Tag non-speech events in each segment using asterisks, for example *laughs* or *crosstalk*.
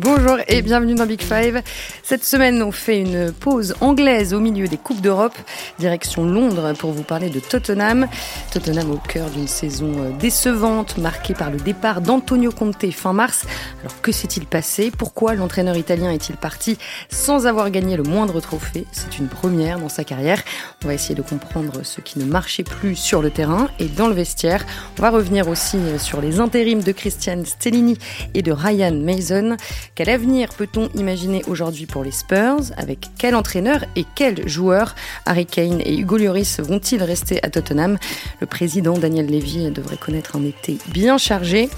Bonjour et bienvenue dans Big Five. Cette semaine, on fait une pause anglaise au milieu des Coupes d'Europe, direction Londres pour vous parler de Tottenham. Tottenham au cœur d'une saison euh, décevante, marquée par le départ d'Antonio Conte fin mars. Alors que s'est-il passé? Pourquoi l'entraîneur italien est-il parti sans avoir gagné le moindre trophée? C'est une première dans sa carrière. On va essayer de comprendre ce qui ne marchait plus sur le terrain et dans le vestiaire. On va revenir aussi euh, sur les intérims de Christian Stellini et de Ryan Mason. Quel avenir peut-on imaginer aujourd'hui pour les Spurs Avec quel entraîneur et quels joueurs Harry Kane et Hugo Lloris vont-ils rester à Tottenham Le président Daniel Levy devrait connaître un été bien chargé.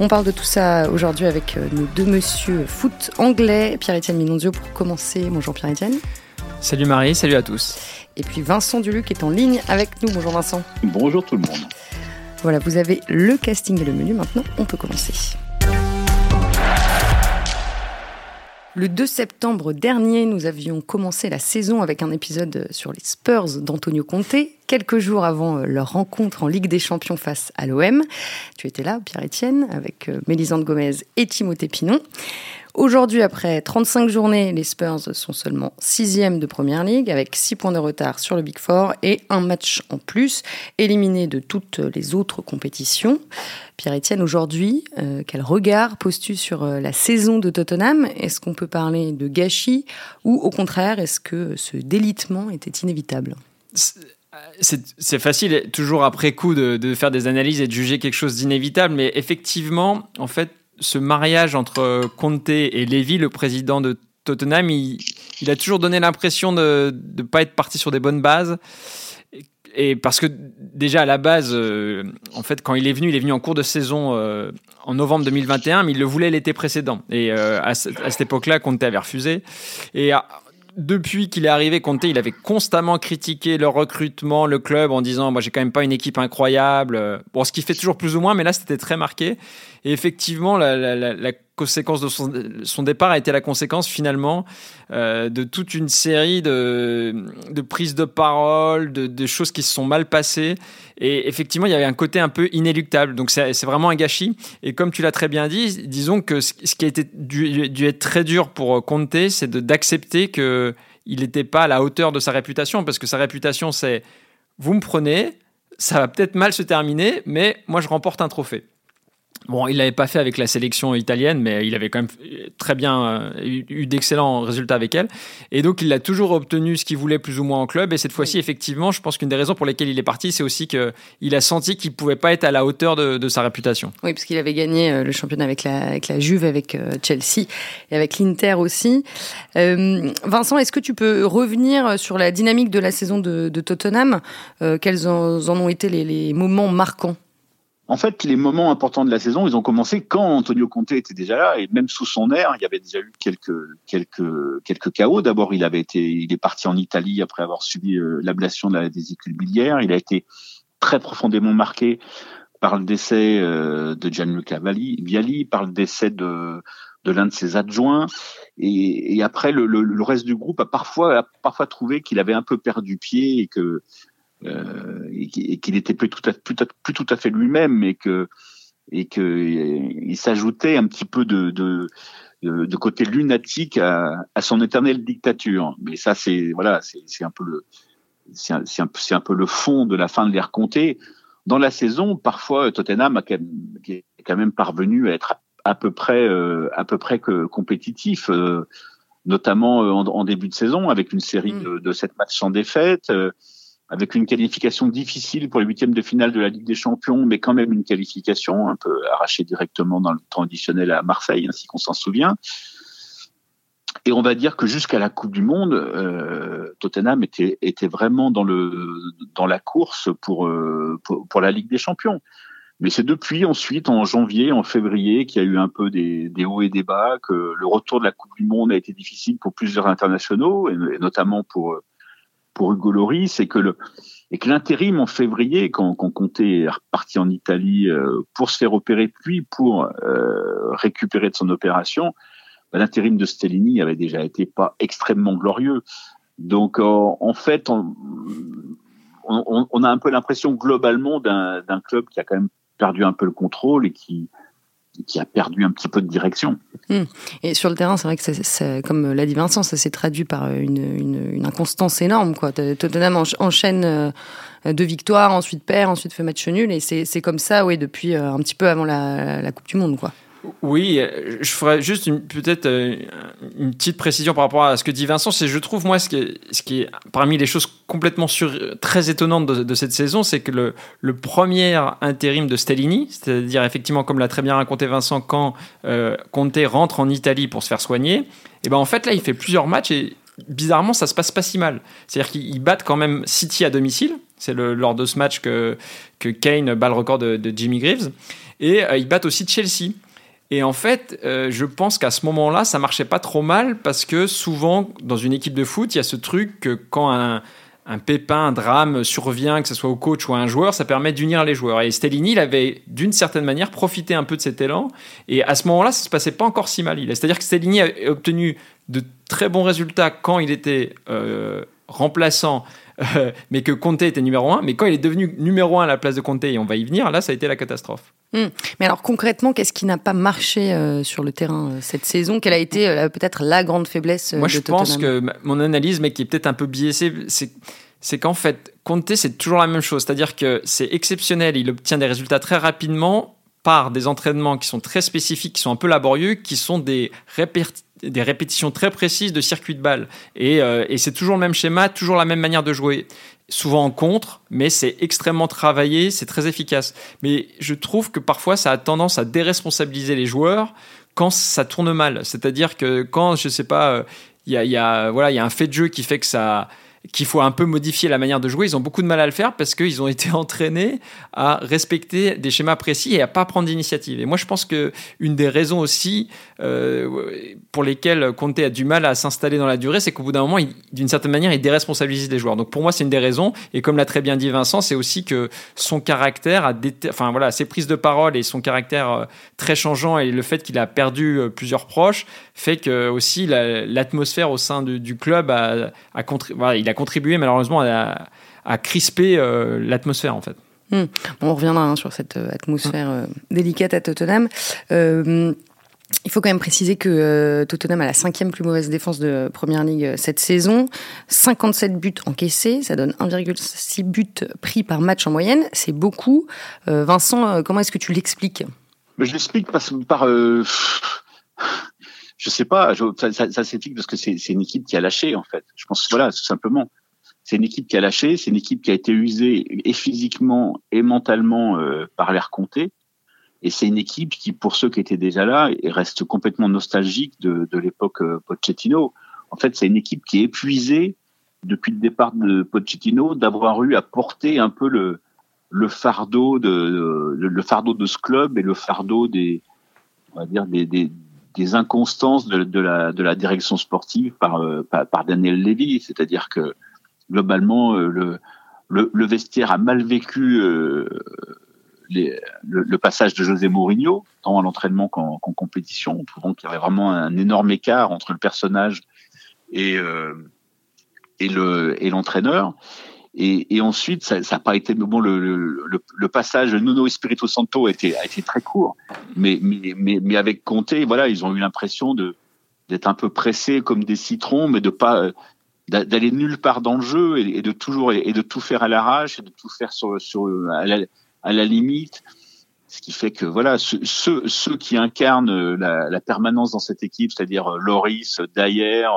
On parle de tout ça aujourd'hui avec euh, nos deux monsieur foot anglais, Pierre-Etienne Minonzio pour commencer. Bonjour Pierre-Etienne. Salut Marie, salut à tous. Et puis Vincent Duluc est en ligne avec nous. Bonjour Vincent. Bonjour tout le monde. Voilà, vous avez le casting et le menu maintenant. On peut commencer. Le 2 septembre dernier, nous avions commencé la saison avec un épisode sur les Spurs d'Antonio Conte, quelques jours avant euh, leur rencontre en Ligue des Champions face à l'OM. Tu étais là, Pierre-Etienne, avec euh, Mélisande Gomez et Timothée Pinon. Aujourd'hui, après 35 journées, les Spurs sont seulement sixième de Première Ligue, avec 6 points de retard sur le Big Four et un match en plus, éliminé de toutes les autres compétitions. Pierre-Etienne, aujourd'hui, euh, quel regard poses-tu sur euh, la saison de Tottenham? Est-ce qu'on peut parler de gâchis ou au contraire, est-ce que ce délitement était inévitable? C'est facile, toujours après coup, de, faire des analyses et de juger quelque chose d'inévitable, mais effectivement, en fait, ce mariage entre Conte et Levy, le président de Tottenham, il, a toujours donné l'impression de ne pas être parti sur des bonnes bases. Et parce que déjà à la base, euh, en fait, quand il est venu, il est venu en cours de saison euh, en novembre 2021, mais il le voulait l'été précédent. Et euh, à, cette époque-là, Conte avait refusé. Et depuis qu'il est arrivé, Conte, il avait constamment critiqué le recrutement, le club, en disant moi j'ai quand même pas une équipe incroyable. Bon, ce qui fait toujours plus ou moins, mais là c'était très marqué. Et effectivement, la, la, la, conséquence de son, départ a été la conséquence finalement euh, de toute une série de, prises de parole, de, choses qui se sont mal passées. Et effectivement, il y avait un côté un peu inéluctable. Donc c'est vraiment un gâchis. Et comme tu l'as très bien dit, disons que ce, qui a été dû, être très dur pour Conte, c'est d'accepter que il n'était pas à la hauteur de sa réputation, parce que sa réputation, c'est vous me prenez, ça va peut-être mal se terminer, mais moi je remporte un trophée. Bon, il l'avait pas fait avec la sélection italienne, mais il avait quand même très bien euh, eu, d'excellents résultats avec elle. Et donc, il a toujours obtenu ce qu'il voulait plus ou moins en club. Et cette fois-ci, effectivement, je pense qu'une des raisons pour lesquelles il est parti, c'est aussi qu'il a senti qu'il pouvait pas être à la hauteur de, sa réputation. Oui, parce qu'il avait gagné euh, le championnat avec la, avec la Juve, avec euh, Chelsea et avec l'Inter aussi. Vincent, est-ce que tu peux revenir sur la dynamique de la saison de, Tottenham? Quels en, ont été les moments marquants? En fait, les moments importants de la saison, ils ont commencé quand Antonio Conte était déjà là, et même sous son air, il y avait déjà eu quelques quelques quelques chaos. D'abord, il avait été, il est parti en Italie après avoir subi euh, l'ablation de la vésicule biliaire. Il a été très profondément marqué par le décès euh, de Gianluca Vialli, par le décès de de l'un de ses adjoints. Et, et après, le, le, le, reste du groupe a parfois, a parfois trouvé qu'il avait un peu perdu pied et que et qu'il était plus tout à, plus, plus tout à fait lui-même, que et que il s'ajoutait un petit peu de, de de côté lunatique à, à, son éternelle dictature. Mais ça, c'est voilà, c'est un peu le c'est un, un, un, peu le fond de la fin de l'ère Comté. Dans la saison, parfois Tottenham a quand même, est quand même parvenu à être à, peu près euh, à peu près que compétitif, euh, notamment en, en, début de saison avec une série mm. de, de sept matchs sans défaite avec une qualification difficile pour les huitièmes de finale de la Ligue des Champions, mais quand même une qualification un peu arrachée directement dans le temps additionnel à Marseille, ainsi qu'on s'en souvient. Et on va dire que jusqu'à la Coupe du Monde, euh, Tottenham était, vraiment dans, la course pour, euh, pour, la Ligue des Champions. Mais c'est depuis ensuite, en janvier, en février, qu'il y a eu un peu des, hauts et des bas, que le retour de la Coupe du Monde a été difficile pour plusieurs internationaux, et notamment pour pour Hugo Loris, c'est que le et que l'intérim en février, quand, quand Conte est reparti en Italie euh, pour se faire opérer, puis pour euh, récupérer de son opération, bah, l'intérim de Stellini avait déjà été pas extrêmement glorieux. Donc en fait, on, on, on, a un peu l'impression globalement d'un club qui a quand même perdu un peu le contrôle et qui qui a perdu un petit peu de direction. Hmm. Et sur le terrain, c'est vrai que, comme l'a dit Vincent, ça s'est traduit par une, une, inconstance énorme. Quoi. Tottenham enchaîne euh, deux victoires, ensuite perd, ensuite fait match nul, et c'est comme ça, oui, depuis euh, un petit peu avant la, la Coupe du Monde, quoi. Oui, euh, je ferais juste peut-être euh, une petite précision par rapport à ce que dit Vincent. C'est, je trouve, moi, ce qui est, parmi les choses complètement très étonnantes de, cette saison, c'est que le, premier intérim de Stellini, c'est-à-dire effectivement, comme l'a très bien raconté Vincent, quand euh, Conte rentre en Italie pour se faire soigner, et eh ben en fait, là, il fait plusieurs matchs et bizarrement, ça se passe pas si mal. C'est-à-dire qu'ils battent quand même City à domicile. C'est lors de ce match que, que Kane bat le record de, de Jimmy Greaves. Et ils battent aussi Chelsea. Et en fait, euh, je pense qu'à ce moment-là, ça marchait pas trop mal parce que souvent, dans une équipe de foot, il y a ce truc que quand un, pépin, un drame survient, que ce soit au coach ou à un joueur, ça permet d'unir les joueurs. Et Stellini, il avait d'une certaine manière profité un peu de cet élan. Et à ce moment-là, ça se passait pas encore si mal. C'est-à-dire que Stellini a obtenu de très bons résultats quand il était euh, remplaçant euh, mais que Conte était numéro 1. Mais quand il est devenu numéro 1 à la place de Conte, et on va y venir, là, ça a été la catastrophe. Hmm. Mais alors concrètement, qu'est-ce qui n'a pas marché euh, sur le terrain euh, cette saison? Quelle a été peut-être la grande faiblesse Moi, je pense que mon analyse, mais qui est peut-être un peu biaisée, c'est c'est qu'en fait, Conte, c'est toujours la même chose. C'est-à-dire que c'est exceptionnel, il obtient des résultats très rapidement par des entraînements qui sont très spécifiques, qui sont un peu laborieux, qui sont des répétitions des répétitions très précises de circuits de balle. Euh, et, c'est toujours le même schéma, toujours la même manière de jouer. Souvent en contre, mais c'est extrêmement travaillé, c'est très efficace. Mais je trouve que parfois ça a tendance à déresponsabiliser les joueurs quand ça tourne mal. C'est-à-dire que quand, je sais pas, euh, il y, a, y a un fait de jeu qui fait que ça qu'il faut un peu modifier la manière de jouer. Ils ont beaucoup de mal à le faire parce qu'ils ont été *laughs* entraînés à respecter des schémas précis et à pas prendre d'initiative. Et moi, je pense que une des raisons aussi euh, pour lesquelles Conte a du mal à s'installer dans la durée, c'est qu'au bout d'un moment, d'une certaine manière, il déresponsabilise les joueurs. Donc pour moi, c'est une des raisons. Et comme l'a très bien dit Vincent, c'est aussi que son caractère, a enfin voilà, ses prises de parole et son caractère euh, très changeant et le fait qu'il a perdu euh, plusieurs proches fait que aussi l'atmosphère au sein du, club a, a contribué malheureusement à, crisper euh, l'atmosphère en fait. Hmm. on reviendra hein, sur cette euh, atmosphère euh, délicate à Tottenham. il faut quand même préciser que Tottenham a la cinquième plus mauvaise défense de Première Ligue cette saison. 57 buts encaissés, ça donne 1,6 buts pris par match en moyenne. C'est beaucoup. Vincent, comment est-ce que tu l'expliques? Je l'explique par... je sais pas, ça, ça, ça s'explique parce que c'est une équipe qui a lâché en fait. Je pense voilà, tout simplement. C'est une équipe qui a lâché, c'est une équipe qui a été usée et physiquement et mentalement euh, par l'air compté. Et c'est une équipe qui, pour ceux qui étaient déjà là, reste complètement nostalgique de, de l'époque euh, Pochettino. En fait, c'est une équipe qui est épuisée depuis le départ de Pochettino d'avoir eu à porter un peu le, le fardeau de, le fardeau de ce club et le fardeau des on va dire des, des, des inconstances de, la, direction sportive par, euh, Daniel Levy. C'est-à-dire que globalement, euh, le, vestiaire a mal vécu euh, le, passage de José Mourinho, tant à l'entraînement qu'en compétition. Donc il y avait vraiment un énorme écart entre le personnage et, l'entraîneur. Et, ensuite, ça n'a pas été bon. Le, le, le, passage Nuno Espirito Santo a été, a été très court, mais, mais, mais, mais avec Conte, voilà, ils ont eu l'impression de d'être un peu pressés comme des citrons, mais de pas d'aller nulle part dans le jeu et, de toujours et de tout faire à l'arrache et de tout faire sur, sur à, la, à la limite. Ce qui fait que voilà, ceux, ceux, qui incarnent la, la permanence dans cette équipe, c'est-à-dire Loris, Dyer,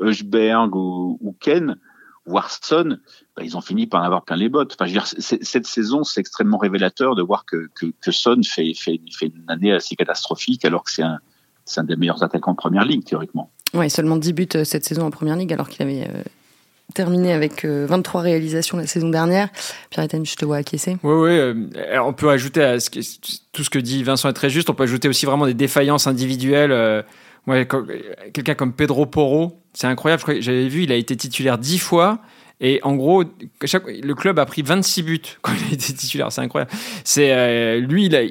Hushberg ou, ou Ken, Warson, bah, ils ont fini par en avoir plein les bottes. Enfin, je veux dire, cette saison, c'est extrêmement révélateur de voir que, que, que Son fait, fait, fait, une année assez catastrophique, alors que c'est un, c'est un des meilleurs attaquants en première ligue, théoriquement. Oui, seulement 10 buts euh, cette saison en première ligue, alors qu'il avait euh, terminé avec 23 euh, réalisations la saison dernière. Pierre-Étienne, je te vois acquiescer. Oui, oui. on peut ajouter à ce tout ce que dit Vincent est très juste. On peut ajouter aussi vraiment des défaillances individuelles. Ouais, quelqu'un comme Pedro Porro, c'est incroyable. J'avais vu, il a été titulaire dix fois. Et en gros, chaque, le club a pris 26 buts *laughs* quand il a été titulaire. C'est incroyable. C'est euh, lui, il a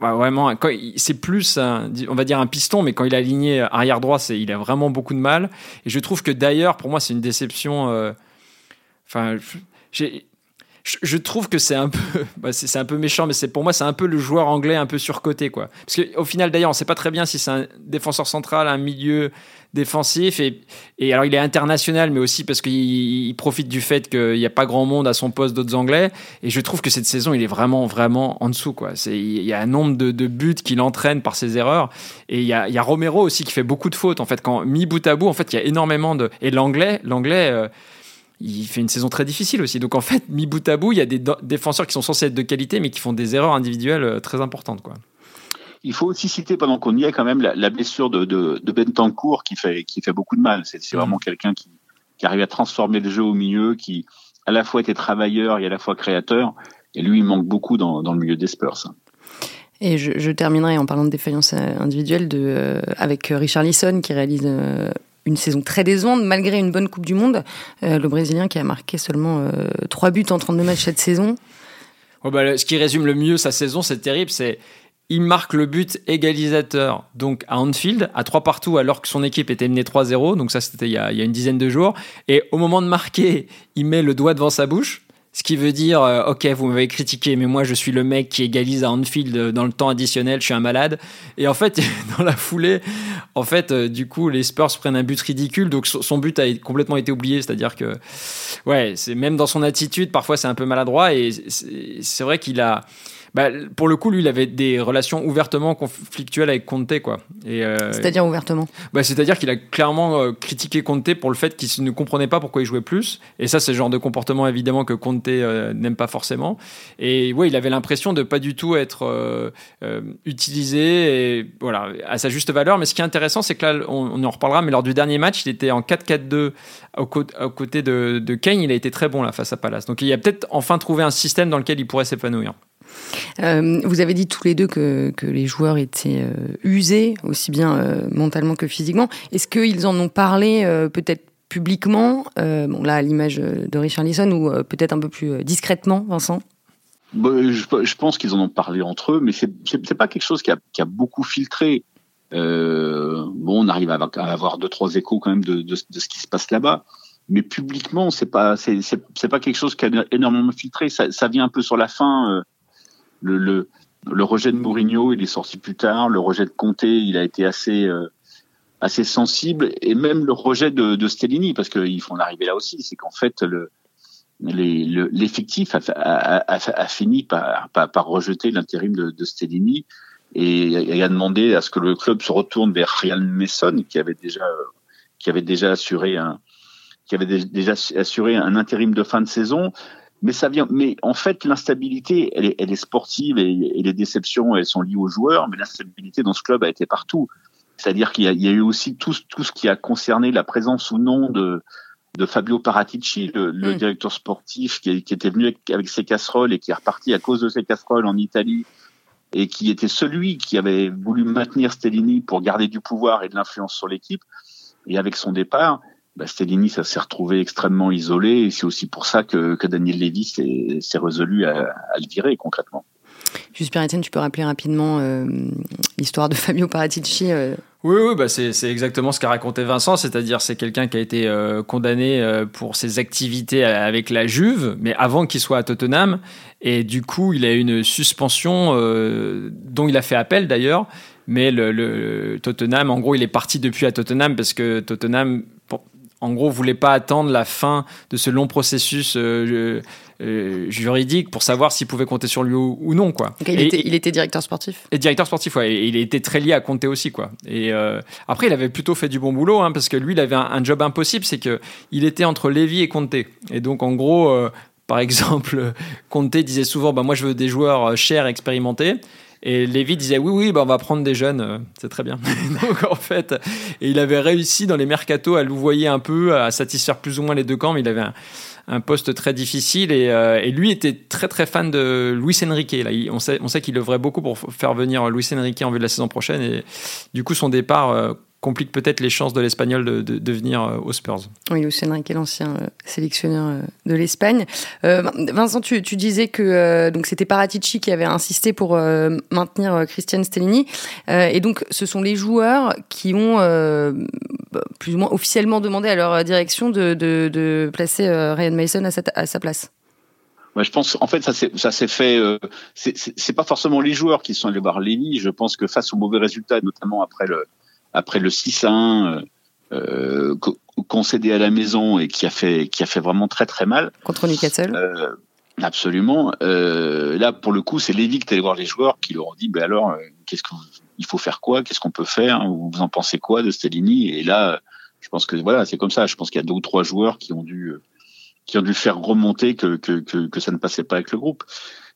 bah, vraiment. C'est plus, un, on va dire un piston, mais quand il a aligné arrière droit, c'est il a vraiment beaucoup de mal. Et je trouve que d'ailleurs, pour moi, c'est une déception. Euh, enfin, j'ai je, trouve que c'est un peu, *laughs* bah, c'est un peu méchant, mais c'est pour moi c'est un peu le joueur anglais un peu surcoté quoi. Parce qu'au final d'ailleurs on sait pas très bien si c'est un défenseur central, un milieu défensif et, alors il est international, mais aussi parce qu'il profite du fait qu'il n'y a pas grand monde à son poste d'autres anglais. Et je trouve que cette saison il est vraiment vraiment en dessous quoi. Il y a un nombre de, buts qu'il entraîne par ses erreurs et il y a, il y a Romero aussi qui fait beaucoup de fautes en fait quand mis bout à bout en fait il y a énormément de et l'anglais l'anglais euh, il fait une saison très difficile aussi. Donc en fait, mis bout à bout, il y a des défenseurs qui sont censés être de qualité, mais qui font des erreurs individuelles euh, très importantes. Quoi. Il faut aussi citer, pendant qu'on y est, quand même la, blessure de, de, de, Bentancourt qui fait, qui fait beaucoup de mal. C'est mm. vraiment quelqu'un qui, qui arrive à transformer le jeu au milieu, qui à la fois était travailleur et à la fois créateur. Et lui, il manque beaucoup dans, dans le milieu des Spurs. Et je, je, terminerai en parlant de défaillance euh, individuelle de, euh, avec Richard Lisson qui réalise une saison très décevante malgré une bonne Coupe du Monde. Euh, le Brésilien qui a marqué seulement euh, 3 buts en 32 matchs cette saison. Bah, ce qui résume le mieux sa saison, c'est terrible, c'est il marque le but égalisateur donc à Anfield à 3 partout alors que son équipe était menée 3-0 donc ça c'était il, y a une dizaine de jours et au moment de marquer il met le doigt devant sa bouche ce qui veut dire, euh, ok, vous m'avez critiqué, mais moi je suis le mec qui égalise à Anfield euh, dans le temps additionnel, je suis un malade. Et en fait, *laughs* dans la foulée, en fait, euh, du coup, les Spurs prennent un but ridicule, donc son but a complètement été oublié. C'est-à-dire que, ouais, même dans son attitude, parfois c'est un peu maladroit. Et c'est vrai qu'il a, bah, pour le coup, lui, il avait des relations ouvertement conflictuelles avec Conte, quoi. Euh, c'est-à-dire ouvertement bah, C'est-à-dire qu'il a clairement euh, critiqué Conte pour le fait qu'il ne comprenait pas pourquoi il jouait plus. Et ça, c'est le genre de comportement, évidemment, que Conte euh, n'aime pas forcément. Et ouais, il avait l'impression de pas du tout être utilisé et, voilà, à sa juste valeur. Mais ce qui est intéressant, c'est que là, on, en reparlera, mais lors du dernier match, il était en 4-4-2 aux, côtés de, de Kane. Il a été très bon là face à Palace. Donc il a peut-être enfin trouvé un système dans lequel il pourrait s'épanouir. Euh, vous avez dit tous les deux que, les joueurs étaient euh, usés, aussi bien euh, mentalement que physiquement. Est-ce qu'ils en ont parlé peut-être publiquement, bon là à l'image de Richard Lisson, ou peut-être un peu plus discrètement, Vincent? Bah, je, pense qu'ils en ont parlé entre eux, mais c'est pas quelque chose qui a, beaucoup filtré. bon, on arrive à avoir deux trois échos quand même de, ce qui se passe là-bas, mais publiquement, c'est pas c'est pas quelque chose qui a énormément filtré. Ça vient un peu sur la fin le, rejet de Mourinho, il est sorti plus tard. Le rejet de Conte, il a été assez euh, assez sensible, et même le rejet de, Stellini, parce qu'il faut en arriver là aussi, c'est qu'en fait le l'effectif a, fini par, rejeter l'intérim de, de, Stellini. Et, et, a demandé à ce que le club se retourne vers Ryan Mason qui avait déjà qui avait déjà assuré un qui avait déjà assuré un intérim de fin de saison mais ça vient. Mais en fait, l'instabilité, elle est, elle est sportive et, et, les déceptions, elles sont liées aux joueurs. Mais l'instabilité dans ce club a été partout. C'est-à-dire qu'il y, y, a eu aussi tout, tout ce qui a concerné la présence ou non de, de Fabio Paratici, le, le mm. directeur sportif qui, qui, était venu avec, ses casseroles et qui est reparti à cause de ses casseroles en Italie et qui était celui qui avait voulu maintenir Stellini pour garder du pouvoir et de l'influence sur l'équipe. Et avec son départ, bah, Stellini, ça s'est retrouvé extrêmement isolé, et c'est aussi pour ça que, que Daniel Levy s'est résolu à, à, le virer concrètement. Juste Pierre Etienne, tu peux rappeler rapidement euh, l'histoire de *laughs* Fabio Paratici euh... Oui, oui bah c'est exactement ce qu'a raconté Vincent, c'est-à-dire c'est quelqu'un qui a été euh, condamné euh, pour ses activités avec la Juve, mais avant qu'il soit à Tottenham, et du coup il a eu une suspension euh, dont il a fait appel d'ailleurs, mais le, le, Tottenham, en gros, il est parti depuis à Tottenham parce que Tottenham en gros, voulait pas attendre la fin de ce long processus euh, euh, juridique pour savoir s'il pouvait compter sur lui ou, non, quoi. il, était, il, était, directeur sportif. Et directeur sportif, ouais. Et il était très lié à compter aussi, quoi. Et euh, après, il avait plutôt fait du bon boulot, hein, parce que lui, il avait un, job impossible, c'est que il était entre Lévy et Conte. Et donc, en gros, par *laughs* exemple, Conte disait souvent, bah moi, je veux des joueurs chers, expérimentés. Et Lévy disait oui, oui, bah on va prendre des jeunes, euh, c'est très bien. *laughs* Donc en fait, et il avait réussi dans les mercatos à louvoyer un peu, à satisfaire plus ou moins les deux camps, mais il avait un, poste très difficile et, euh, et, lui était très très fan de Luis Enrique. Là, on sait, on sait qu'il œuvrait beaucoup pour faire venir Luis Enrique en vue de la saison prochaine et du coup son départ euh, complique peut-être les chances de l'Espagnol de, de, venir euh, aux Spurs. Oui, Lucien Riquet, l'ancien euh, sélectionneur euh, de l'Espagne. Vincent, tu, tu, disais que donc c'était Paratici qui avait insisté pour maintenir Christian Stellini, et donc ce sont les joueurs qui ont plus ou moins officiellement demandé à leur direction de, de placer Ryan Mason à sa, à sa place. Moi, je pense, en fait, ça s'est, ça s'est fait. Euh, c'est pas forcément les joueurs qui sont allés voir Lévy. Je pense que face aux mauvais résultats, notamment après le après le 6 à 1 euh, euh concédé à la maison et qui a fait qui a fait vraiment très très mal contre Newcastle. Euh, absolument. Euh, là, pour le coup, c'est Lévy qui est allé voir les joueurs qui leur ont dit, ben alors, qu'est-ce qu'il faut faire quoi? Qu'est-ce qu'on peut faire? Vous en pensez quoi de Stellini? Et là, je pense que voilà, c'est comme ça. Je pense qu'il y a deux ou trois joueurs qui ont dû qui ont dû faire remonter que, que, que, que, ça ne passait pas avec le groupe.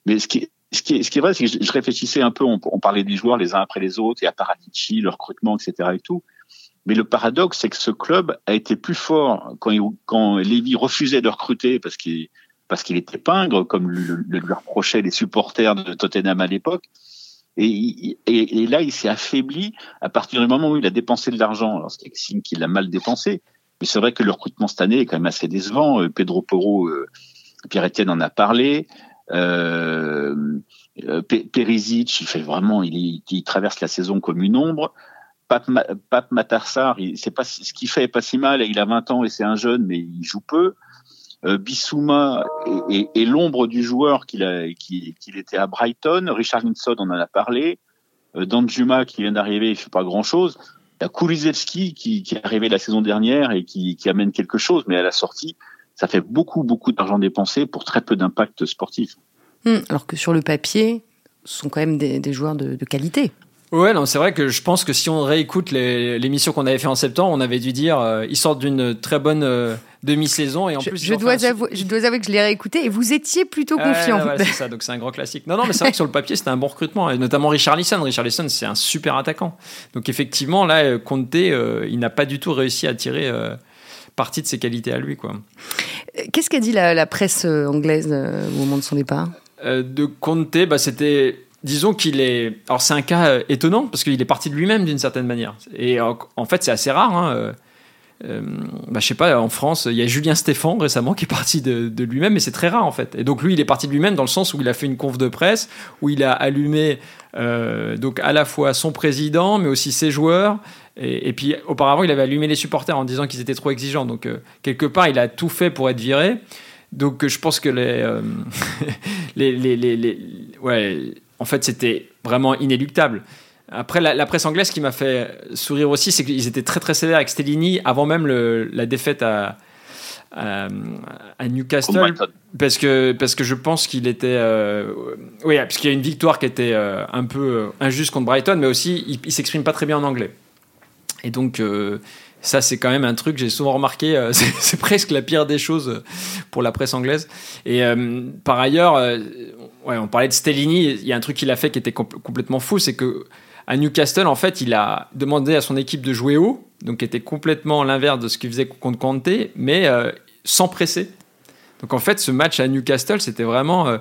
Mais ce qui est, ce qui est, ce qui est vrai, c'est que je, réfléchissais un peu, on, on, parlait des joueurs les uns après les autres, et à Paratici, le recrutement, etc. et tout. Mais le paradoxe, c'est que ce club a été plus fort quand, quand Lévy refusait de recruter parce qu'il parce qu'il était pingre, comme le, le, lui reprochaient les supporters de Tottenham à l'époque. Et, et, là, il s'est affaibli à partir du moment où il a dépensé de l'argent. Alors, c'est signe qu'il l'a mal dépensé, mais c'est vrai que le recrutement cette année est quand même assez décevant. Euh, Pedro Porro, euh, Pierre-Etienne en a parlé. Euh, euh Perisic, il fait vraiment, il, traverse la saison comme une ombre. Pape, Matarsar, c'est pas ce qu'il fait est pas si mal. Il a 20 ans et c'est un jeune, mais il joue peu. Euh, Bissouma l'ombre du joueur qu'il était à Brighton. Richard Linson, on en a parlé. Euh, Danjuma qui vient d'arriver, il fait pas grand chose. Il y a qui est arrivé la saison dernière et qui, qui amène quelque chose, mais à la sortie, ça fait beaucoup, beaucoup d'argent dépensé pour très peu d'impact sportif. Hum, alors que sur le papier, ce sont quand même des, des joueurs de, de qualité. Ouais, non, c'est vrai que je pense que si on réécoute l'émission qu'on avait fait en septembre, on avait dû dire euh, ils sortent d'une très bonne euh, demi-saison et en je, plus. Je dois, avouer, je dois avouer que je l'ai réécouté et vous étiez plutôt confiant. Ouais, c'est ça, donc c'est un grand classique. Non, non, mais c'est vrai que sur le papier, c'était un bon recrutement, et notamment Richard Lisson. Richard Lisson, c'est un super attaquant. Donc effectivement, là, euh, Conte, euh, il n'a pas du tout réussi à tirer euh, partie de ses qualités à lui, quoi. Qu'est-ce qu'a dit la, presse anglaise au moment de son départ? De Conte, bah, c'était disons qu'il est. Alors, c'est un cas euh, étonnant parce qu'il est parti de lui-même d'une certaine manière. Et en, fait, c'est assez rare. Hein. Euh, euh, bah, je sais pas, en France, il y a Julien Stéphan récemment qui est parti de, de lui-même, mais c'est très rare en fait. Et donc lui, il est parti de lui-même dans le sens où il a fait une conf de presse, où il a allumé euh, donc à la fois son président, mais aussi ses joueurs. Et, puis auparavant, il avait allumé les supporters en disant qu'ils étaient trop exigeants. Donc euh, quelque part, il a tout fait pour être viré. Donc je pense que les, euh, *laughs* les, les, ouais, en fait, c'était vraiment inéluctable. Après, la, presse anglaise qui m'a fait sourire aussi, c'est qu'ils étaient très très sévères avec Stellini avant même la défaite à, à, à Newcastle, parce que parce que je pense qu'il était, euh, oui, parce qu'il y a une victoire qui était euh, un peu euh, injuste contre Brighton, mais aussi il, il s'exprime pas très bien en anglais. Et donc euh, ça, c'est quand même un truc que j'ai souvent remarqué. Euh, *laughs* c'est presque la pire des choses pour la presse anglaise. Et euh, par ailleurs, euh, ouais, on parlait de Stellini. Il y a un truc qu'il a fait qui était compl complètement fou, c'est que à Newcastle, en fait, il a demandé à son équipe de jouer haut, donc qui était complètement l'inverse de ce qu'il faisait contre Conte, mais euh, sans presser. Donc en fait, ce match à Newcastle, c'était vraiment. Euh,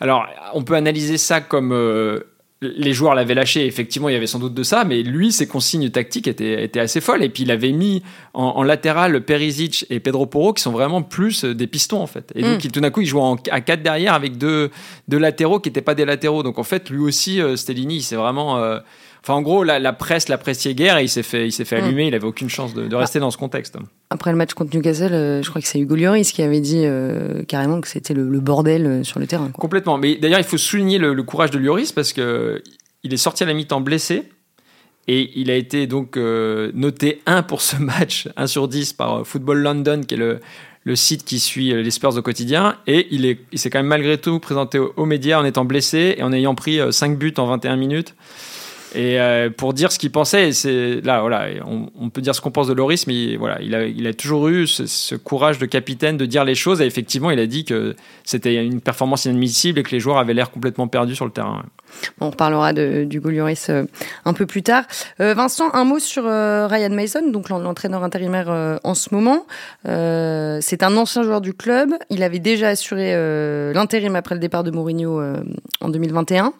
alors, on peut analyser ça comme euh, les joueurs l'avaient lâché, effectivement, il y avait sans doute de ça, mais lui, ses consignes tactiques étaient, étaient assez folles. Et puis, il avait mis en, en, latéral Perisic et Pedro Porro, qui sont vraiment plus des pistons, en fait. Et donc, mm. tout d'un coup, il jouait en, à 4 derrière avec deux, deux latéraux qui n'étaient pas des latéraux. Donc, en fait, lui aussi, Stellini, c'est vraiment. Enfin, en gros, la, la presse l'appréciait guère et il s'est fait, il s'est fait allumer. Il avait aucune chance de, de rester dans ce contexte. Après le match contre Newcastle, euh, je crois que c'est Hugo Lloris qui avait dit euh, carrément que c'était le, le, bordel euh, sur le terrain. Quoi. Complètement. Mais d'ailleurs, il faut souligner le, le courage de Lloris parce que il est sorti à la mi-temps blessé. Et il a été donc euh, noté 1 pour ce match, 1 sur 10 par Football London, qui est le, le site qui suit les Spurs au quotidien. Et il s'est il quand même malgré tout présenté aux, aux, médias en étant blessé et en ayant pris 5 buts en 21 minutes. Et euh, pour dire ce qu'il pensait, là, on, peut dire ce qu'on pense de Loris, mais il a, toujours eu ce, courage de capitaine de dire les choses. Et effectivement, il a dit que c'était une performance inadmissible et que les joueurs avaient l'air complètement perdus sur le terrain. On reparlera de, du Lloris euh, un peu plus tard. Euh, Vincent, un mot sur Ryan Mason, donc l'entraîneur intérimaire en ce moment. C'est un ancien joueur du club. Il avait déjà assuré l'intérim après le départ de Mourinho en 2021.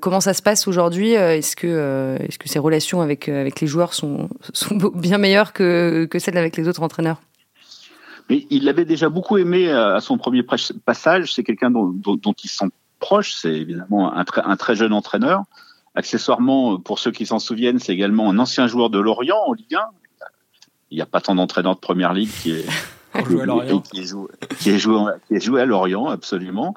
Comment ça se passe aujourd'hui Est-ce que, est-ce que ses relations avec, avec les joueurs sont, *laughs* sont bien meilleures que, que celles avec les autres entraîneurs? Mais il l'avait déjà beaucoup aimé à son premier passage. C'est quelqu'un dont, dont, dont, il sent proche. C'est évidemment un, un, très jeune entraîneur. Accessoirement, pour ceux qui s'en souviennent, c'est également un ancien joueur de Lorient en Ligue 1. Il n'y a pas tant d'entraîneurs de première ligue qui est *laughs* Pour jouer à *laughs* Lorient. Qui est joué, qui est joué, qui est joué à Lorient, absolument.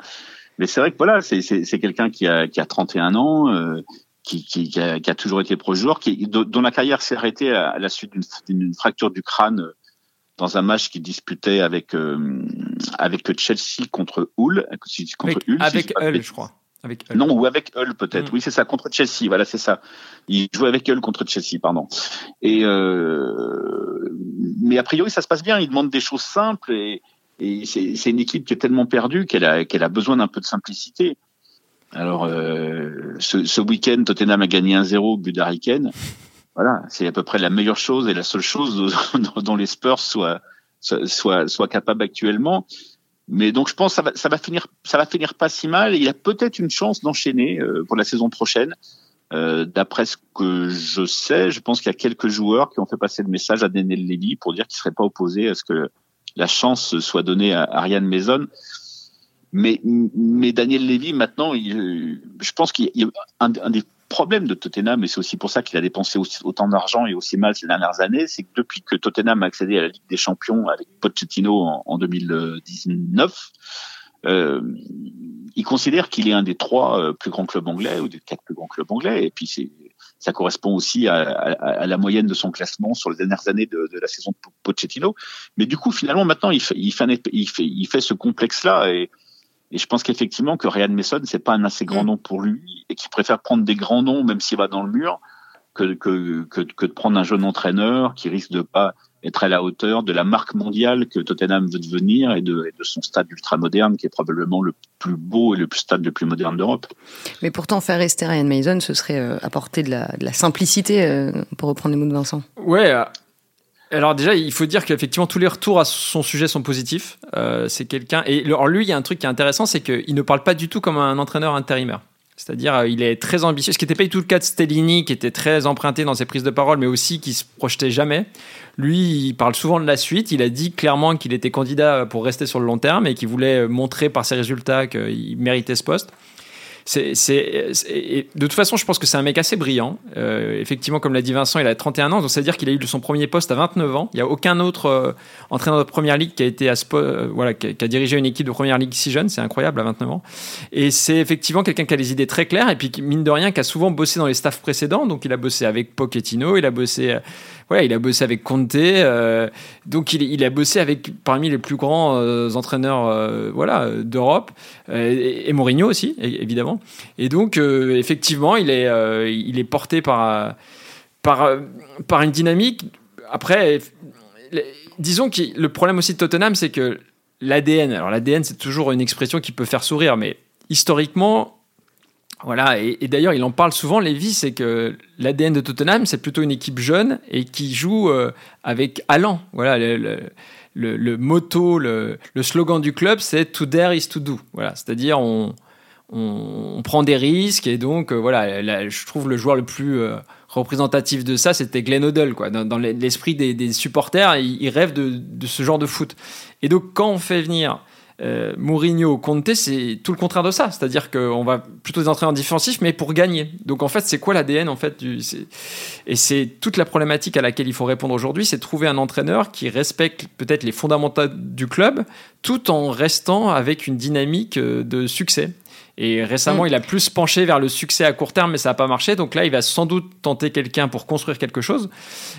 Mais c'est vrai que voilà, c'est quelqu'un qui a, qui a 31 ans, euh, qui, qui, qui, a, qui, a, toujours été pro joueur, qui, dont la carrière s'est arrêtée à, la suite d'une fracture du crâne euh, dans un match qu'il disputait avec euh, avec Chelsea contre Hull, contre avec, Hull, avec Hull, je crois. Avec Hull. Non, ou avec Hull peut-être. Mm. Oui, c'est ça, contre Chelsea. Voilà, c'est ça. Il jouait avec Hull contre Chelsea, pardon. Et euh, mais a priori, ça se passe bien. Il demande des choses simples et, et c'est une équipe qui est tellement perdue qu'elle a qu'elle a besoin d'un peu de simplicité. Alors, euh, ce, ce week-end, Tottenham a gagné 1-0 au but d'Ariken. Voilà, c'est à peu près la meilleure chose et la seule chose dont les Spurs soient, soient, soient capables actuellement. Mais donc, je pense que ça va, ça va finir, ça va finir pas si mal. il y a peut-être une chance d'enchaîner euh, pour la saison prochaine. Euh, D'après ce que je sais, je pense qu'il y a quelques joueurs qui ont fait passer le message à Daniel Levy pour dire qu'ils seraient pas opposés à ce que la chance soit donnée à Ariane Maison. Mais, mais Daniel Levy, maintenant, il, je pense qu'il y a un, un, des problèmes de Tottenham, et c'est aussi pour ça qu'il a dépensé autant d'argent et aussi mal ces dernières années, c'est que depuis que Tottenham a accédé à la Ligue des Champions avec Pochettino en, en 2019, euh, il considère qu'il est un des trois euh, plus grands clubs anglais ou des quatre plus grands clubs anglais. Et puis c'est ça correspond aussi à, à, à, la moyenne de son classement sur les dernières années de, de, la saison de Pochettino. Mais du coup, finalement, maintenant, il fait, il fait, il fait, il fait ce complexe-là et et je pense qu'effectivement que Ryan Mason, c'est pas un assez grand mm. nom pour lui et qu'il préfère prendre des grands noms, même s'il va dans le mur, que, que, que, que, de prendre un jeune entraîneur qui risque de pas être à la hauteur de la marque mondiale que Tottenham veut devenir et de, et de son stade ultra moderne qui est probablement le plus beau et le plus stade le plus moderne d'Europe. Mais pourtant, faire rester Ryan Mason, ce serait euh, apporter de la, de la simplicité, euh, pour reprendre les mots de Vincent. Ouais, alors déjà, il faut dire qu'effectivement tous les retours à son sujet sont positifs. Euh, c'est quelqu'un et alors lui, il y a un truc qui est intéressant, c'est qu'il ne parle pas du tout comme un entraîneur intérimaire. C'est-à-dire, euh, il est très ambitieux, ce qui n'était pas du tout le cas de Stellini, qui était très emprunté dans ses prises de parole, mais aussi qui se projetait jamais. Lui, il parle souvent de la suite. Il a dit clairement qu'il était candidat pour rester sur le long terme et qu'il voulait montrer par ses résultats qu'il méritait ce poste c'est, de toute façon, je pense que c'est un mec assez brillant. Euh, effectivement, comme l'a dit Vincent, il a 31 ans, donc c'est à dire qu'il a eu son premier poste à 29 ans. Il n'y a aucun autre euh, entraîneur de première ligue qui a été à euh, voilà, qui a, dirigé une équipe de première ligue si jeune. C'est incroyable à 29 ans. Et c'est effectivement quelqu'un qui a les idées très claires et puis mine de rien, qui a souvent bossé dans les staffs précédents. Donc il a bossé avec Pochettino, il a bossé ouais, il a bossé avec Conte, euh, donc il, il, a bossé avec parmi les plus grands euh, entraîneurs euh, voilà, d'Europe, et, et, Mourinho aussi, évidemment. Et donc, effectivement, il est, il est porté par, par, par une dynamique. Après, disons que le problème aussi de Tottenham, c'est que l'ADN, alors l'ADN, c'est toujours une expression qui peut faire sourire, mais historiquement, voilà, et, d'ailleurs, il en parle souvent, Lévy, c'est que l'ADN de Tottenham, c'est plutôt une équipe jeune et qui joue euh, avec allant. Voilà, le, le, le, motto, le, slogan du club, c'est To dare is to do. Voilà, c'est-à-dire on, on, prend des risques et donc, euh, voilà, je trouve le joueur le plus euh, représentatif de ça, c'était Glenn Hoddle. Quoi. Dans, l'esprit des, supporters, ils, rêvent de, ce genre de foot. Et donc, quand on fait venir euh, Mourinho, Conte, c'est tout le contraire de ça. C'est-à-dire qu'on va plutôt des entraîneurs défensifs, mais pour gagner. Donc en fait, c'est quoi l'ADN en fait du, Et c'est toute la problématique à laquelle il faut répondre aujourd'hui, c'est trouver un entraîneur qui respecte peut-être les fondamentaux du club, tout en restant avec une dynamique euh, de succès. Et récemment, mm. il a plus penché vers le succès à court terme, mais ça n'a pas marché. Donc là, il va sans doute tenter quelqu'un pour construire quelque chose.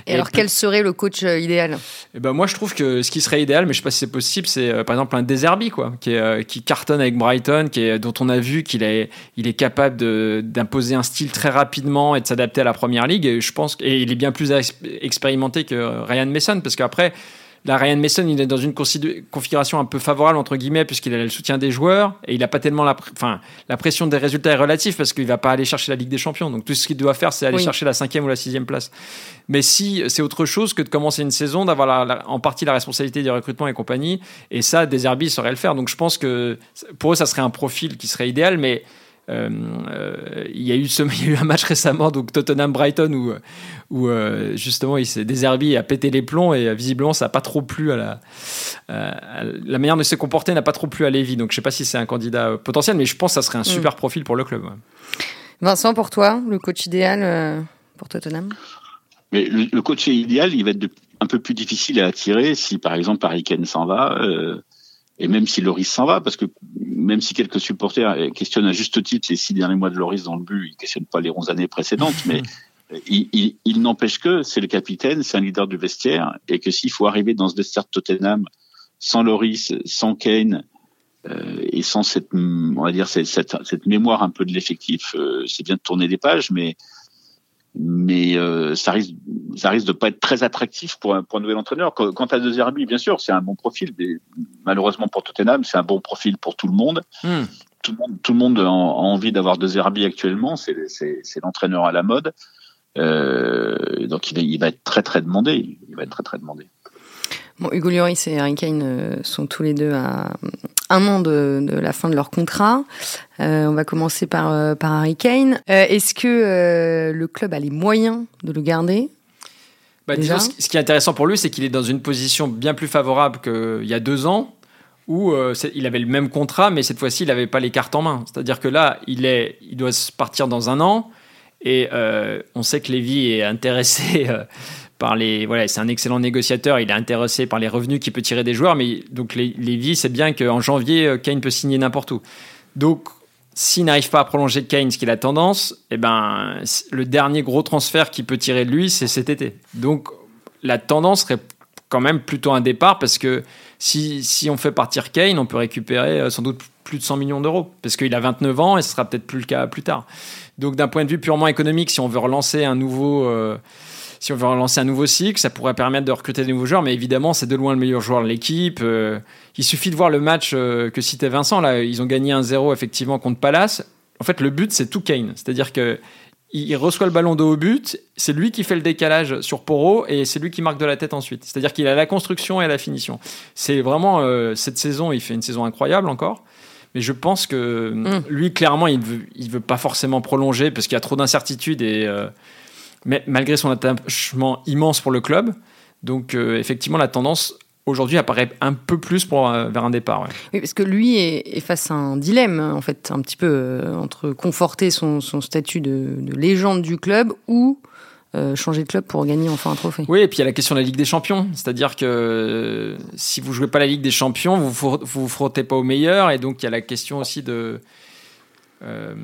Et, alors, quel serait le coach euh, idéal? Eh ben, Moi, je trouve que ce qui serait idéal, mais je ne sais pas si c'est possible, c'est euh, par exemple un Deserbi, quoi, qui, est, euh, qui cartonne avec Brighton, qui est, dont on a vu qu'il est, il est capable d'imposer un style très rapidement et de s'adapter à la première ligue. Et je pense et il est bien plus expérimenté que Ryan Mason, parce qu'après, Là, Ryan Mason, il est dans une configuration un peu favorable, entre guillemets, puisqu'il a le soutien des joueurs et il n'a pas tellement la, enfin, la pression des résultats est relative parce qu'il ne va pas aller chercher la Ligue des Champions. Donc tout ce qu'il doit faire, c'est aller chercher la cinquième ou la sixième place. Mais si c'est autre chose que de commencer une saison, d'avoir en partie la responsabilité du recrutement et compagnie, et ça, des Herbis sauraient le faire. Donc je pense que pour eux, ça serait un profil qui serait idéal, mais euh, euh, il, y a eu *laughs* il y a eu un match récemment, donc Tottenham-Brighton, où, où euh, justement il s'est désherbé, a pété les plombs et visiblement ça n'a pas trop plu à la. la manière de se comporter n'a pas trop plu à Lévy. Donc je ne sais pas si c'est un candidat potentiel, mais je pense que ça serait un mm. super profil pour le club. Vincent, pour toi, le coach idéal pour Tottenham? Mais le, coach idéal, il va être un peu plus difficile à attirer si, par exemple, Harry Kane s'en va, euh, et même si Loris s'en va, parce que même si quelques supporters questionnent à juste titre les six derniers mois de Loris dans le but, ils questionnent pas les onze années précédentes, mais *laughs* il, il, n'empêche que c'est le capitaine, c'est un leader du vestiaire, et que s'il faut arriver dans ce vestiaire de Tottenham sans Loris, sans Kane, euh, et sans cette, on va dire cette, cette, mémoire un peu de l'effectif, euh, c'est bien de tourner des pages, mais mais euh, ça risque ça risque de pas être très attractif pour un, pour un nouvel entraîneur. Quant à De Zerbi, bien sûr, c'est un bon profil, mais malheureusement pour Tottenham, c'est un bon profil pour tout le monde. Hmm. Tout le monde, tout le monde a, envie d'avoir De Zerbi actuellement. C'est l'entraîneur à la mode. Euh, donc il, il, va être très très demandé. Il va être très très demandé. Bon, Hugo Lloris et Harry Kane euh, sont tous les deux à un an de, de la fin de leur contrat. Euh, on va commencer par, euh, par Harry Kane. Euh, est-ce que le club a les moyens de le garder? Bah, disons, ce qui est intéressant pour lui, c'est qu'il est dans une position bien plus favorable qu'il y a deux ans, où il avait le même contrat, mais cette fois-ci, il n'avait pas les cartes en main. C'est-à-dire que là, il, est, il doit partir dans un an, et on sait que Lévy est intéressé par les. Voilà, c'est un excellent négociateur. Il est intéressé par les revenus qu'il peut tirer des joueurs. Mais donc, les, Lévy, c'est bien qu'en janvier, euh, Kane peut signer n'importe où. Donc, s'il n'arrive pas à prolonger Kane, ce qui est la tendance, eh ben, le dernier gros transfert qu'il peut tirer de lui, c'est cet été. Donc, la tendance serait quand même plutôt un départ parce que si, si on fait partir Kane, on peut récupérer euh, sans doute plus de 100 millions d'euros parce qu'il a 29 ans et ce sera peut-être plus le cas plus tard. Donc, d'un point de vue purement économique, si on veut relancer un nouveau. Euh, si on veut relancer un nouveau cycle, ça pourrait permettre de recruter des nouveaux joueurs, mais évidemment, c'est de loin le meilleur joueur de l'équipe. Euh, il suffit de voir le match euh, que citait Vincent, là, ils ont gagné 1-0 effectivement contre Palace. En fait, le but, c'est tout Kane. C'est-à-dire que il reçoit le ballon de haut but, c'est lui qui fait le décalage sur Poro et c'est lui qui marque de la tête ensuite. C'est-à-dire qu'il a la construction et la finition. C'est vraiment euh, cette saison, il fait une saison incroyable encore. Mais je pense que mm. lui, clairement, il veut, il veut pas forcément prolonger parce qu'il y a trop d'incertitudes et mais malgré son attachement immense pour le club. Donc euh, effectivement, la tendance aujourd'hui apparaît un peu plus pour, euh, vers un départ. Oui, parce que lui est, face à un dilemme, en fait, un petit peu, euh, entre conforter son, statut de, légende du club ou changer de club pour gagner enfin un trophée. Oui, et puis il y a la question de la Ligue des Champions. C'est-à-dire que si vous jouez pas la Ligue des Champions, vous ne vous, frottez pas aux meilleurs. Et donc il y a la question aussi de euh,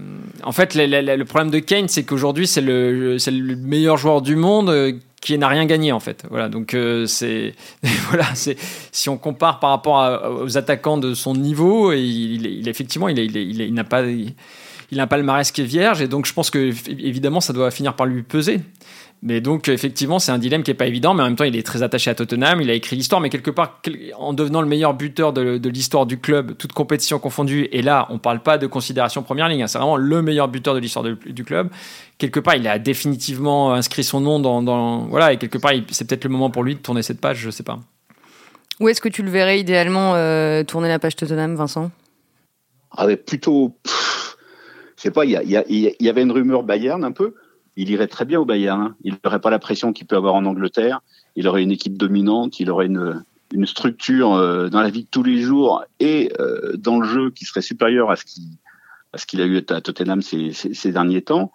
en fait, le, problème de Kane, c'est qu'aujourd'hui, c'est le, le, meilleur joueur du monde euh, qui n'a rien gagné en fait. Voilà, donc euh, *laughs* si on compare par rapport aux attaquants de son niveau, il, effectivement, il, n'a pas il, pas le marais qui est vierge et donc je pense que évidemment ça doit finir par lui peser. Mais donc, effectivement, c'est un dilemme qui n'est pas évident, mais en même temps, il est très attaché à Tottenham, il a écrit l'histoire, mais quelque part, en devenant le meilleur buteur de, l'histoire du club, toute compétition confondue, et là, on ne parle pas de considération première ligne, hein, c'est vraiment le meilleur buteur de l'histoire du club. Quelque part, il a définitivement inscrit son nom dans. voilà, et quelque part, c'est peut-être le moment pour lui de tourner cette page, je ne sais pas. Où est-ce que tu le verrais idéalement euh, tourner la page Tottenham, Vincent? Ah, Plutôt. Je sais pas, il y, avait une rumeur Bayern un peu il irait très bien au Bayern. Hein. Il n'aurait pas la pression qu'il peut avoir en Angleterre. Il aurait une équipe dominante, il aurait une, une structure euh, dans la vie de tous les jours et euh, dans le jeu qui serait supérieure à ce qu'il a eu à Tottenham ces, ces, derniers temps.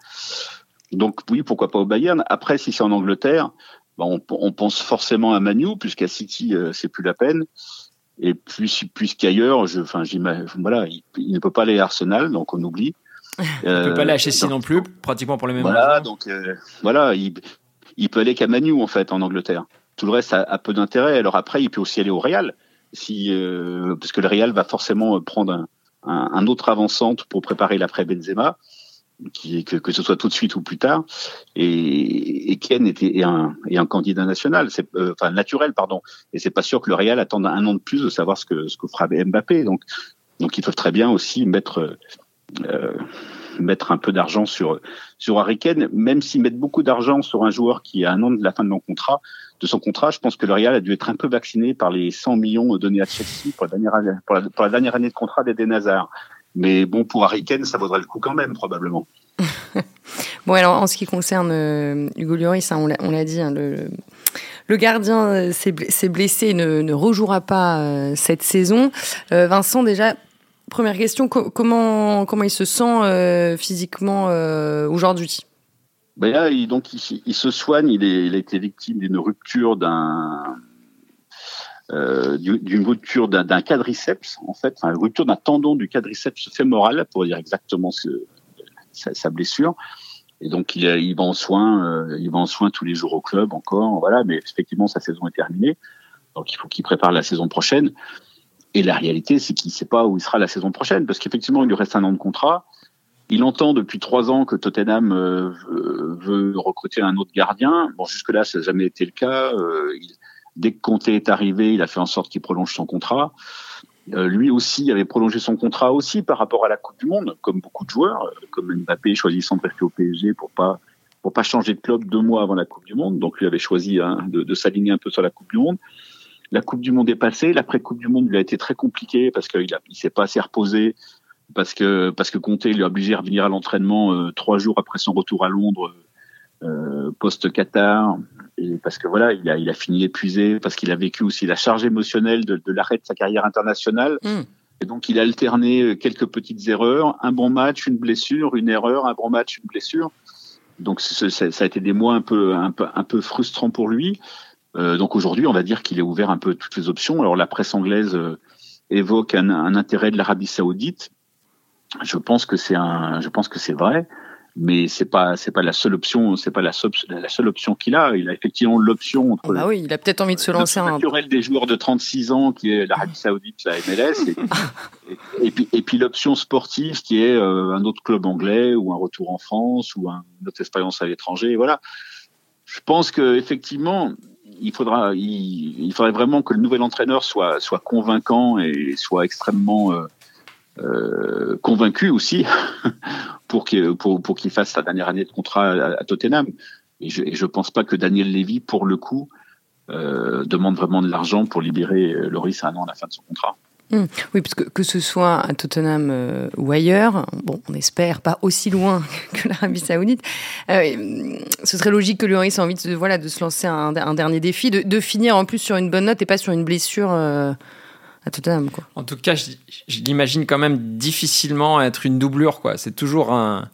Donc oui, pourquoi pas au Bayern. Après, si c'est en Angleterre, bah, on, on, pense forcément à Manu, puisqu'à City, euh, c'est plus la peine. Et plus puisqu'ailleurs, je, enfin, voilà, il, il, ne peut pas aller à Arsenal, donc on oublie. Il ne peut pas aller à Chelsea non plus, pratiquement pour les mêmes Voilà, donc euh, voilà, il, il, peut aller qu'à Manu en fait en Angleterre. Tout le reste a, peu d'intérêt. Alors après, il peut aussi aller au Real, si euh, parce que le Real va forcément prendre un, un, un autre avant-centre pour préparer l'après Benzema, qui que, que ce soit tout de suite ou plus tard. Et, et Ken était un, est un candidat national, c'est euh, enfin naturel pardon. Et c'est pas sûr que le Real attende un an de plus de savoir ce que ce que fera Mbappé. Donc donc ils peuvent très bien aussi mettre euh, mettre un peu d'argent sur sur Harry même s'ils mettent beaucoup d'argent sur un joueur qui a un an de la fin de son contrat, de son contrat, je pense que le Real a dû être un peu vacciné par les 100 millions donnés à Chelsea pour la dernière année, de contrat d'Eden Hazard. Mais bon, pour Harry ça vaudrait le coup quand même, probablement. *laughs* bon, alors en ce qui concerne euh, Hugo Lloris, hein, on l'a dit, hein, le, gardien euh, s'est blessé et ne rejouera pas cette saison. Vincent, déjà, Première question, comment, comment il se sent euh, physiquement euh, aujourd'hui? Ben il, donc il, se soigne. Il, a été victime d'une rupture d'un euh, d'une rupture d'un quadriceps en fait, enfin, une rupture d'un tendon du quadriceps fémoral pour dire exactement sa, blessure. Et donc il, il va en soins, euh, il va en soins tous les jours au club encore, voilà. Mais effectivement sa saison est terminée, donc il faut qu'il prépare la saison prochaine. Et la réalité, c'est qu'il ne sait pas où il sera la saison prochaine, parce qu'effectivement il lui reste un an de contrat. Il entend depuis trois ans que Tottenham euh, veut recruter un autre gardien. Bon, jusque-là, ça n'a jamais été le cas. Euh, dès que Conte est arrivé, il a fait en sorte qu'il prolonge son contrat. Euh, lui aussi avait prolongé son contrat aussi par rapport à la Coupe du Monde, comme beaucoup de joueurs, comme Mbappé choisissant de rester au PSG pour pas pour pas changer de club deux mois avant la Coupe du Monde. Donc lui avait choisi hein, de s'aligner un peu sur la Coupe du Monde. La Coupe du Monde est passée. L'après Coupe du Monde lui a été très compliqué parce qu'il il s'est pas assez reposé parce que parce que Conte lui a obligé à revenir à l'entraînement euh, trois jours après son retour à Londres euh, post Qatar et parce que voilà il a il a fini épuisé parce qu'il a vécu aussi la charge émotionnelle de, de l'arrêt de sa carrière internationale. Mm. et donc il a alterné euh, quelques petites erreurs. Un bon match une blessure une erreur un bon match une blessure. Donc ça, a été des mois un peu un peu un peu frustrant pour lui donc aujourd'hui on va dire qu'il est ouvert un peu toutes les options. Alors la presse anglaise euh, évoque un, un intérêt de l'Arabie Saoudite. Je pense que c'est un je pense que c'est vrai mais c'est pas c'est pas la seule option c'est pas la, la seule option qu'il a. Il a effectivement l'option entre ah oui il a peut-être envie de se lancer un naturel des joueurs de 36 ans qui est l'Arabie Saoudite la MLS *laughs* et, et, puis et puis l'option sportive qui est euh, un autre club anglais ou un retour en France ou un, une autre expérience à l'étranger voilà. Je pense que effectivement il faudra il, faudrait vraiment que le nouvel entraîneur soit convaincant et soit extrêmement euh, euh, convaincu aussi *laughs* pour qu'il fasse sa dernière année de contrat à, à Tottenham. Et je, et je pense pas que Daniel Levy, pour le coup, euh, demande vraiment de l'argent pour libérer Loris à un an à la fin de son contrat. Mmh. Oui, parce que que ce soit à Tottenham euh, ou ailleurs, bon, on espère pas aussi loin *laughs* que l'Arabie Saoudite. Euh, ce serait logique que Loris ait envie de voilà de se lancer un, dernier défi, de, finir en plus sur une bonne note et pas sur une blessure. Euh, Quoi. En tout cas, je, l'imagine quand même difficilement être une doublure. C'est toujours un.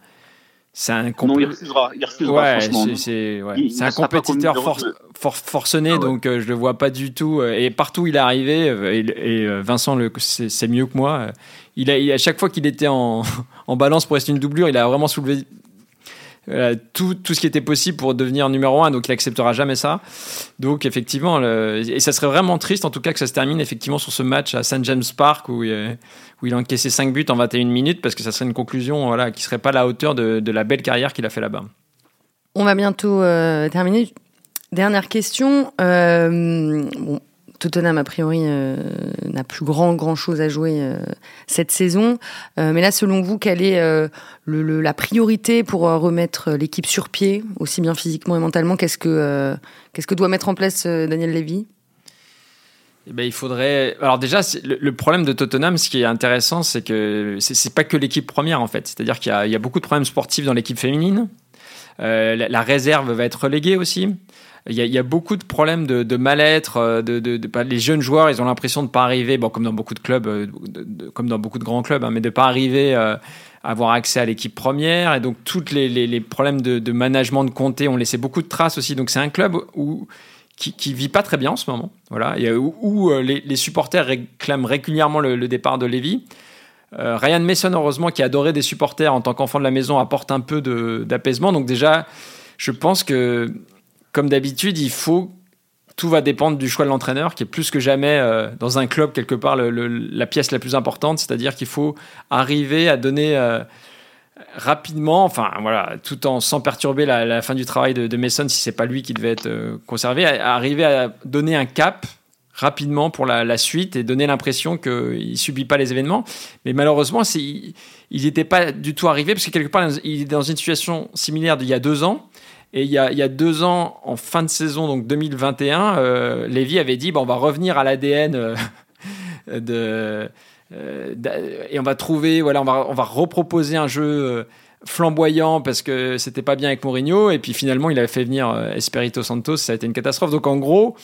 C'est un non, il refusera, il refusera ouais, c'est ouais. un compétiteur for, for, forcené, ah ouais. donc euh, je le vois pas du tout. Euh, et partout il est arrivé, euh, et, et Vincent, c'est mieux que moi. Il a, il, à chaque fois qu'il était en, *laughs* en balance pour rester une doublure, il a vraiment soulevé euh, tout, tout ce qui était possible pour devenir numéro un, donc il acceptera jamais ça. Donc effectivement, et ça serait vraiment triste en tout cas que ça se termine effectivement sur ce match à St James Park où, euh, où il a encaissé 5 buts en 21 minutes parce que ça serait une conclusion voilà, qui serait pas à la hauteur de, de la belle carrière qu'il a fait là-bas. On va bientôt euh, terminer. Dernière question. Bon, Tottenham, a priori, euh, n'a plus grand, grand chose à jouer euh, cette saison. Euh, mais là, selon vous, quelle est la priorité pour remettre l'équipe sur pied, aussi bien physiquement et mentalement? Qu'est-ce que, que doit mettre en place Daniel Levy eh ben, il faudrait. Alors déjà, le, problème de Tottenham, ce qui est intéressant, c'est que c'est pas que l'équipe première en fait. C'est-à-dire qu'il y, a beaucoup de problèmes sportifs dans l'équipe féminine. La, la, réserve va être reléguée aussi. Il y, a, beaucoup de problèmes de, mal-être. Euh, de, de, les jeunes joueurs, ils ont l'impression de pas arriver, bon, comme dans beaucoup de clubs, euh, comme dans beaucoup de grands clubs, hein, mais de pas arriver euh, à avoir accès à l'équipe première. Et donc, tous les, les, problèmes de, management de comté ont laissé beaucoup de traces aussi. Donc, c'est un club où qui, qui vit pas très bien en ce moment. Voilà, où, les, supporters réclament régulièrement le, départ de Lévy. Euh, Ryan Mason, heureusement, qui adorait des supporters en tant qu'enfant de la maison, apporte un peu d'apaisement. Donc déjà, je pense que comme d'habitude, il faut tout va dépendre du choix de l'entraîneur, qui est plus que jamais euh, dans un club quelque part la pièce la plus importante. C'est-à-dire qu'il faut arriver à donner euh, rapidement, enfin voilà, tout en sans perturber la, fin du travail de, de Mason, si c'est pas lui qui devait être euh, conservé, à, arriver à donner un cap rapidement pour la, la suite et donner l'impression qu'il subit pas les événements. Mais malheureusement, il n'était pas du tout arrivé parce que quelque part, il est dans une situation similaire d'il y a deux ans et il y, a, deux ans, en fin de saison, donc 2021, euh, Lévy avait dit bon, on va revenir à l'ADN euh, *laughs* euh, et on va trouver, voilà, on va, reproposer un jeu euh, flamboyant parce que c'était pas bien avec Mourinho. Et puis finalement, il avait fait venir Espirito Santos, ça a été une catastrophe. Donc en gros,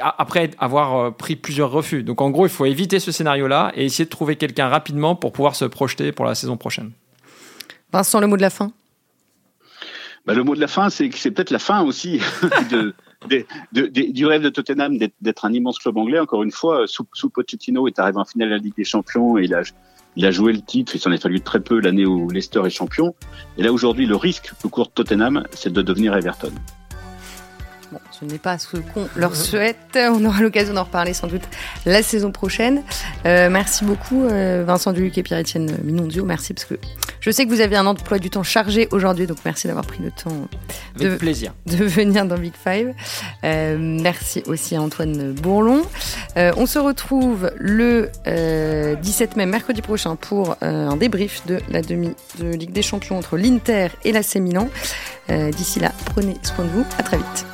après avoir pris plusieurs refus. Donc en gros, il faut éviter ce scénario-là et essayer de trouver quelqu'un rapidement pour pouvoir se projeter pour la saison prochaine. Vincent, le mot de la fin? Bah, Le mot de la fin, c'est que c'est peut-être la fin aussi *laughs* du rêve de Tottenham d'être un immense club anglais. Encore une fois, sous, sous Pochettino est arrivé en finale de la Ligue des Champions et il a, il a joué le titre. Il s'en est fallu très peu l'année où Leicester est champion. Et là, aujourd'hui, le risque que court Tottenham, c'est de devenir Everton. Bon, ce n'est pas ce qu'on leur souhaite. On aura l'occasion d'en reparler sans doute la saison prochaine. Euh, merci beaucoup euh, Vincent Duluc et Pierre-Etienne Minondio. Merci parce que je sais que vous avez un emploi du temps chargé aujourd'hui, donc merci d'avoir pris le temps de, plaisir. *laughs* de venir dans Big Five. Euh, merci aussi à Antoine Bourlon. on se retrouve le 17 mai, mercredi prochain, pour un débrief de la demi de Ligue des Champions entre l'Inter et la Milan. D'ici là, prenez soin de vous. À très vite.